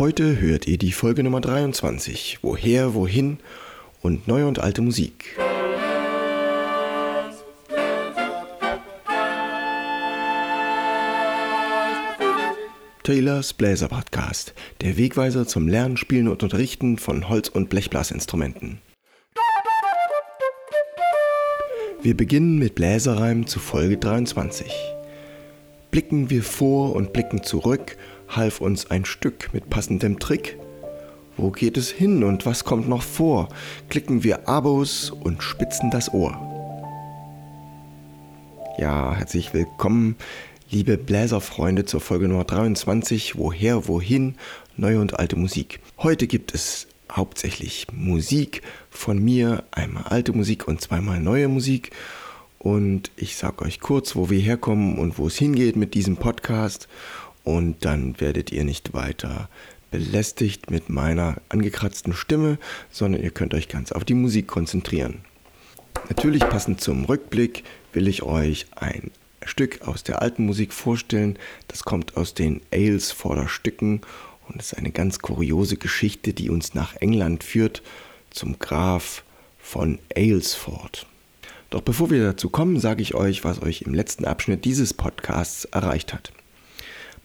Heute hört ihr die Folge Nummer 23. Woher, wohin und neue und alte Musik. Taylors Bläser Podcast, der Wegweiser zum Lernen, Spielen und Unterrichten von Holz- und Blechblasinstrumenten. Wir beginnen mit Bläserreim zu Folge 23. Blicken wir vor und blicken zurück, half uns ein Stück mit passendem Trick. Wo geht es hin und was kommt noch vor? Klicken wir Abos und spitzen das Ohr. Ja, herzlich willkommen, liebe Bläserfreunde, zur Folge Nummer 23. Woher, wohin? Neue und alte Musik. Heute gibt es hauptsächlich Musik von mir, einmal alte Musik und zweimal neue Musik. Und ich sage euch kurz, wo wir herkommen und wo es hingeht mit diesem Podcast. Und dann werdet ihr nicht weiter belästigt mit meiner angekratzten Stimme, sondern ihr könnt euch ganz auf die Musik konzentrieren. Natürlich passend zum Rückblick will ich euch ein Stück aus der alten Musik vorstellen. Das kommt aus den Aylesforder Stücken und ist eine ganz kuriose Geschichte, die uns nach England führt, zum Graf von Aylesford. Doch bevor wir dazu kommen, sage ich euch, was euch im letzten Abschnitt dieses Podcasts erreicht hat.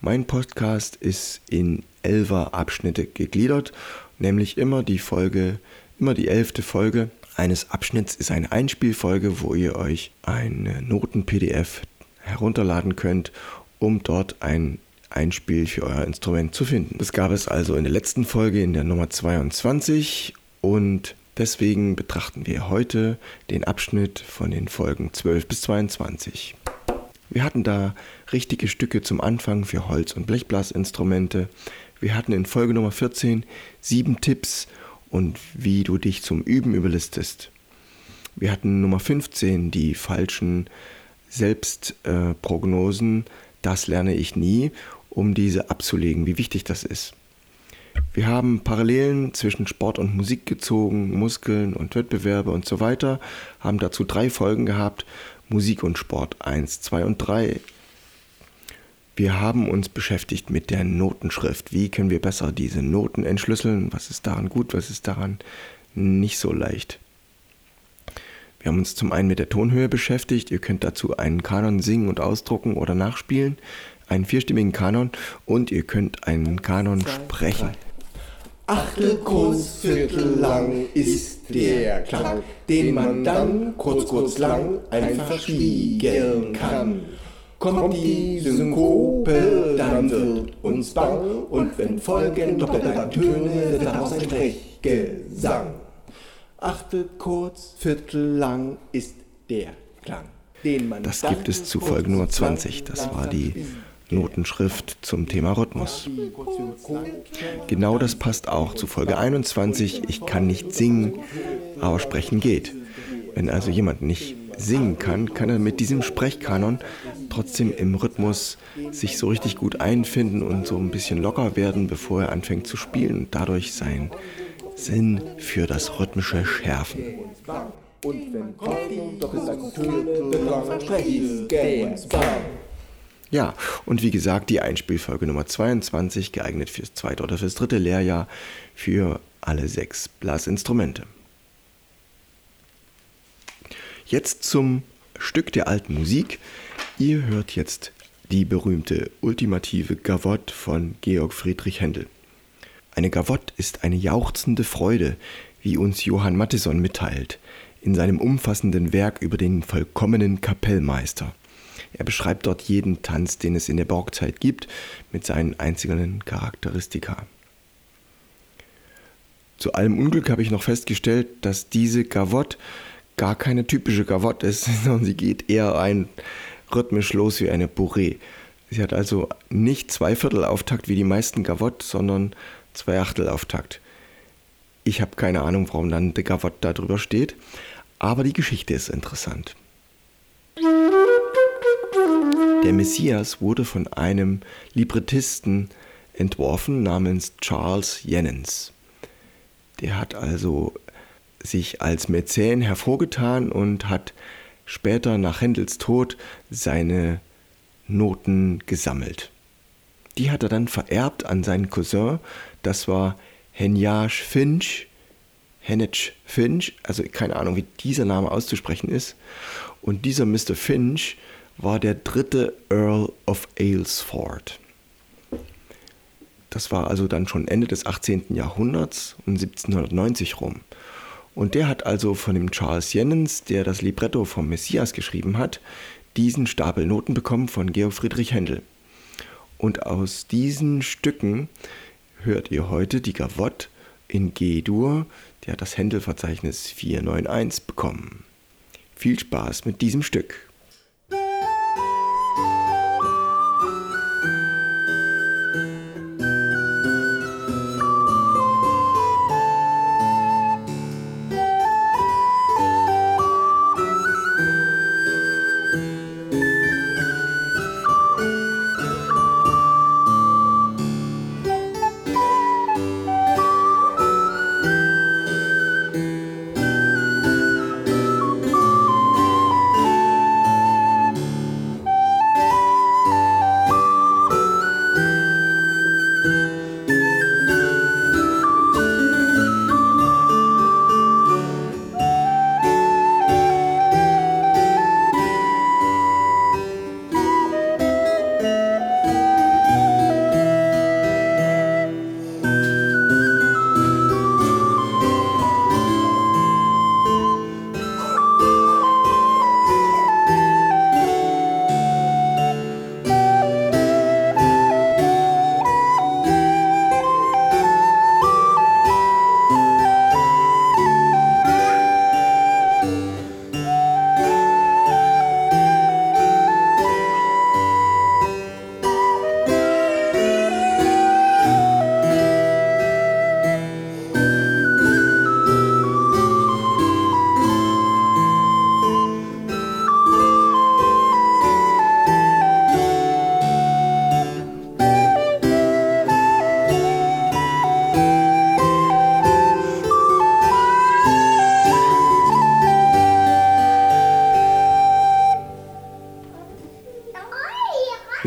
Mein Podcast ist in elfer Abschnitte gegliedert, nämlich immer die Folge, immer die elfte Folge eines Abschnitts ist eine Einspielfolge, wo ihr euch eine Noten-PDF herunterladen könnt, um dort ein Einspiel für euer Instrument zu finden. Das gab es also in der letzten Folge, in der Nummer 22 und deswegen betrachten wir heute den Abschnitt von den Folgen 12 bis 22. Wir hatten da richtige Stücke zum Anfang für Holz- und Blechblasinstrumente. Wir hatten in Folge Nummer 14 sieben Tipps und wie du dich zum Üben überlistest. Wir hatten Nummer 15 die falschen Selbstprognosen. Das lerne ich nie um diese abzulegen, wie wichtig das ist. Wir haben Parallelen zwischen Sport und Musik gezogen, Muskeln und Wettbewerbe und so weiter, haben dazu drei Folgen gehabt, Musik und Sport 1, 2 und 3. Wir haben uns beschäftigt mit der Notenschrift. Wie können wir besser diese Noten entschlüsseln? Was ist daran gut, was ist daran nicht so leicht? Wir haben uns zum einen mit der Tonhöhe beschäftigt. Ihr könnt dazu einen Kanon singen und ausdrucken oder nachspielen einen vierstimmigen Kanon und ihr könnt einen Kanon sprechen. Achtel kurz, Viertel lang ist der Klang, den man dann kurz, kurz lang einfach spiegeln kann. Kommt die Synkope, dann wird uns bang, und wenn folgen doppelte Töne, wird daraus ein Sprechgesang. Achtel kurz, Viertel lang ist der Klang. Das gibt es zu Folge Nummer 20. Das war die Notenschrift zum Thema Rhythmus. Genau das passt auch zu Folge 21. Ich kann nicht singen, aber sprechen geht. Wenn also jemand nicht singen kann, kann er mit diesem Sprechkanon trotzdem im Rhythmus sich so richtig gut einfinden und so ein bisschen locker werden, bevor er anfängt zu spielen und dadurch seinen Sinn für das Rhythmische schärfen. Und wenn ja, und wie gesagt, die Einspielfolge Nummer 22, geeignet fürs zweite oder fürs dritte Lehrjahr für alle sechs Blasinstrumente. Jetzt zum Stück der alten Musik. Ihr hört jetzt die berühmte ultimative Gavotte von Georg Friedrich Händel. Eine Gavotte ist eine jauchzende Freude, wie uns Johann Mattison mitteilt, in seinem umfassenden Werk über den vollkommenen Kapellmeister. Er beschreibt dort jeden Tanz, den es in der Barockzeit gibt, mit seinen einzelnen Charakteristika. Zu allem Unglück habe ich noch festgestellt, dass diese Gavotte gar keine typische Gavotte ist, sondern sie geht eher ein rhythmisch los wie eine Bourrée. Sie hat also nicht zwei Viertel Auftakt wie die meisten Gavotte, sondern zwei Achtel Auftakt. Ich habe keine Ahnung, warum dann der Gavotte da drüber steht, aber die Geschichte ist interessant. Der Messias wurde von einem Librettisten entworfen namens Charles Jennens. Der hat also sich als Mäzen hervorgetan und hat später nach Händels Tod seine Noten gesammelt. Die hat er dann vererbt an seinen Cousin. Das war Henjage Finch. Henich Finch, also keine Ahnung, wie dieser Name auszusprechen ist. Und dieser Mr. Finch war der dritte Earl of Aylesford. Das war also dann schon Ende des 18. Jahrhunderts um 1790 rum. Und der hat also von dem Charles Jennens, der das Libretto vom Messias geschrieben hat, diesen Stapel Noten bekommen von Georg Friedrich Händel. Und aus diesen Stücken hört ihr heute die Gavotte in G-Dur, der hat das Händel-Verzeichnis 491 bekommen. Viel Spaß mit diesem Stück.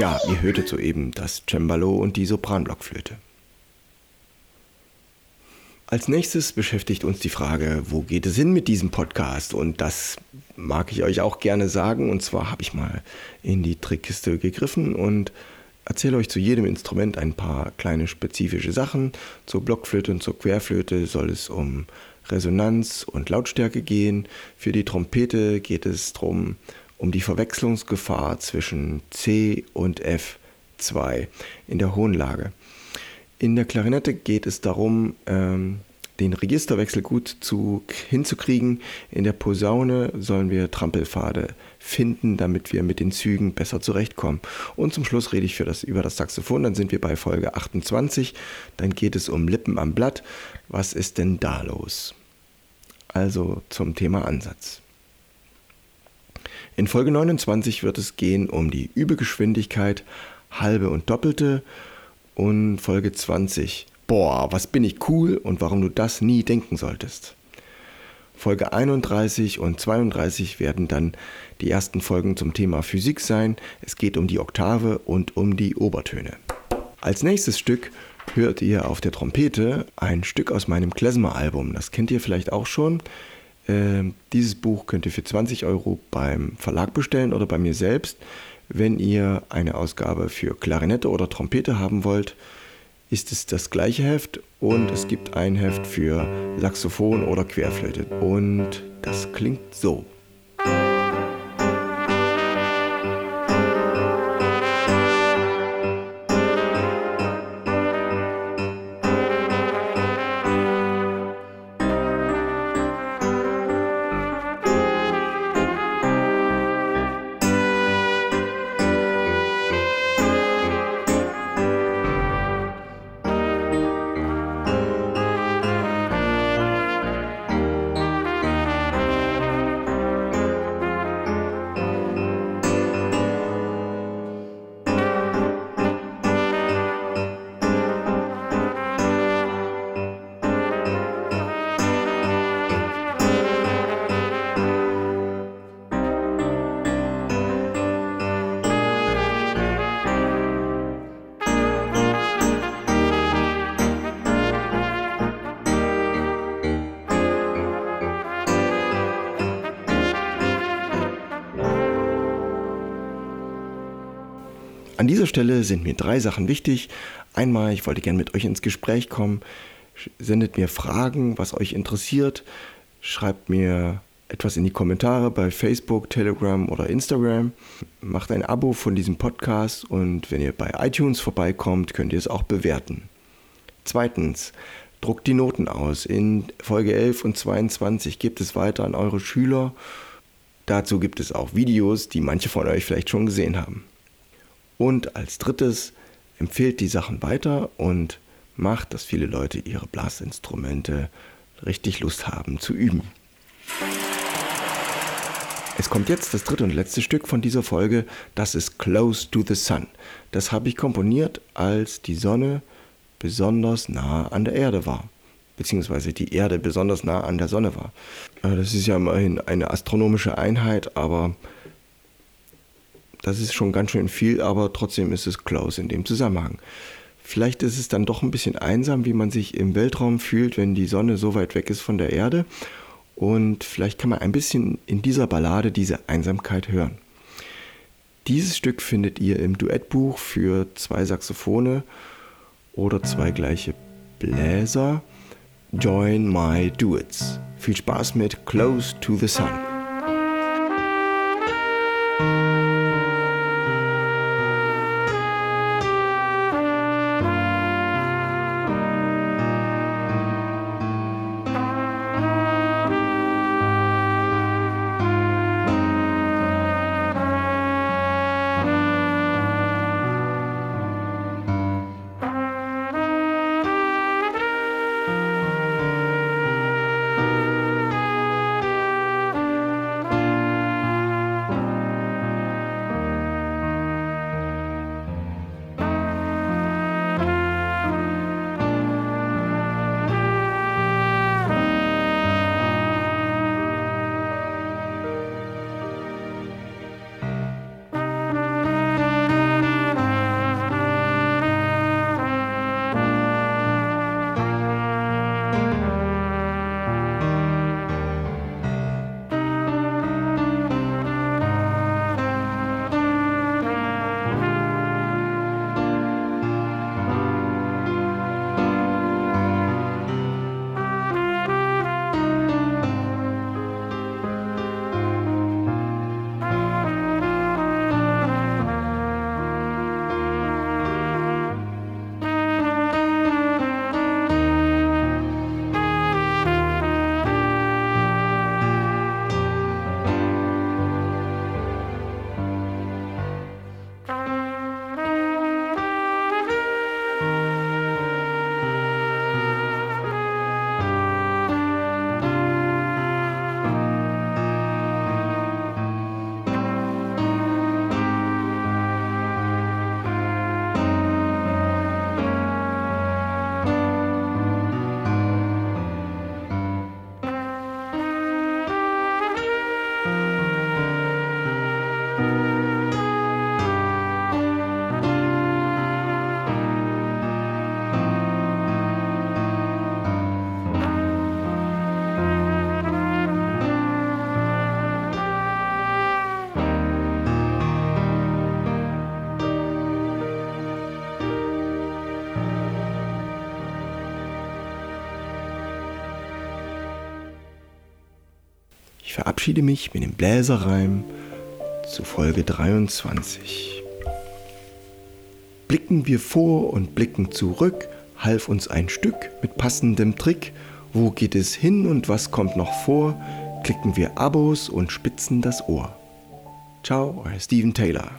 Ja, ihr hörtet soeben das Cembalo und die Sopranblockflöte. Als nächstes beschäftigt uns die Frage, wo geht es hin mit diesem Podcast? Und das mag ich euch auch gerne sagen. Und zwar habe ich mal in die Trickkiste gegriffen und erzähle euch zu jedem Instrument ein paar kleine spezifische Sachen. Zur Blockflöte und zur Querflöte soll es um Resonanz und Lautstärke gehen. Für die Trompete geht es darum, um die Verwechslungsgefahr zwischen C und F2 in der hohen Lage. In der Klarinette geht es darum, ähm, den Registerwechsel gut zu, hinzukriegen. In der Posaune sollen wir Trampelpfade finden, damit wir mit den Zügen besser zurechtkommen. Und zum Schluss rede ich für das, über das Saxophon. Dann sind wir bei Folge 28. Dann geht es um Lippen am Blatt. Was ist denn da los? Also zum Thema Ansatz. In Folge 29 wird es gehen um die Übergeschwindigkeit, halbe und doppelte und Folge 20. Boah, was bin ich cool und warum du das nie denken solltest. Folge 31 und 32 werden dann die ersten Folgen zum Thema Physik sein. Es geht um die Oktave und um die Obertöne. Als nächstes Stück hört ihr auf der Trompete ein Stück aus meinem Klezmer-Album. Das kennt ihr vielleicht auch schon. Ähm, dieses Buch könnt ihr für 20 Euro beim Verlag bestellen oder bei mir selbst. Wenn ihr eine Ausgabe für Klarinette oder Trompete haben wollt, ist es das gleiche Heft und es gibt ein Heft für Saxophon oder Querflöte. Und das klingt so. An dieser Stelle sind mir drei Sachen wichtig. Einmal, ich wollte gerne mit euch ins Gespräch kommen. Sendet mir Fragen, was euch interessiert. Schreibt mir etwas in die Kommentare bei Facebook, Telegram oder Instagram. Macht ein Abo von diesem Podcast und wenn ihr bei iTunes vorbeikommt, könnt ihr es auch bewerten. Zweitens, druckt die Noten aus. In Folge 11 und 22 gibt es weiter an eure Schüler. Dazu gibt es auch Videos, die manche von euch vielleicht schon gesehen haben. Und als drittes, empfehlt die Sachen weiter und macht, dass viele Leute ihre Blasinstrumente richtig Lust haben zu üben. Es kommt jetzt das dritte und letzte Stück von dieser Folge, das ist Close to the Sun. Das habe ich komponiert, als die Sonne besonders nah an der Erde war, beziehungsweise die Erde besonders nah an der Sonne war. Äh, das ist ja immerhin eine astronomische Einheit, aber das ist schon ganz schön viel, aber trotzdem ist es close in dem Zusammenhang. Vielleicht ist es dann doch ein bisschen einsam, wie man sich im Weltraum fühlt, wenn die Sonne so weit weg ist von der Erde. Und vielleicht kann man ein bisschen in dieser Ballade diese Einsamkeit hören. Dieses Stück findet ihr im Duettbuch für zwei Saxophone oder zwei gleiche Bläser. Join My Duets. Viel Spaß mit Close to the Sun. Verabschiede mich mit dem Bläserreim zu Folge 23. Blicken wir vor und blicken zurück, half uns ein Stück mit passendem Trick. Wo geht es hin und was kommt noch vor? Klicken wir Abos und spitzen das Ohr. Ciao, euer Steven Taylor.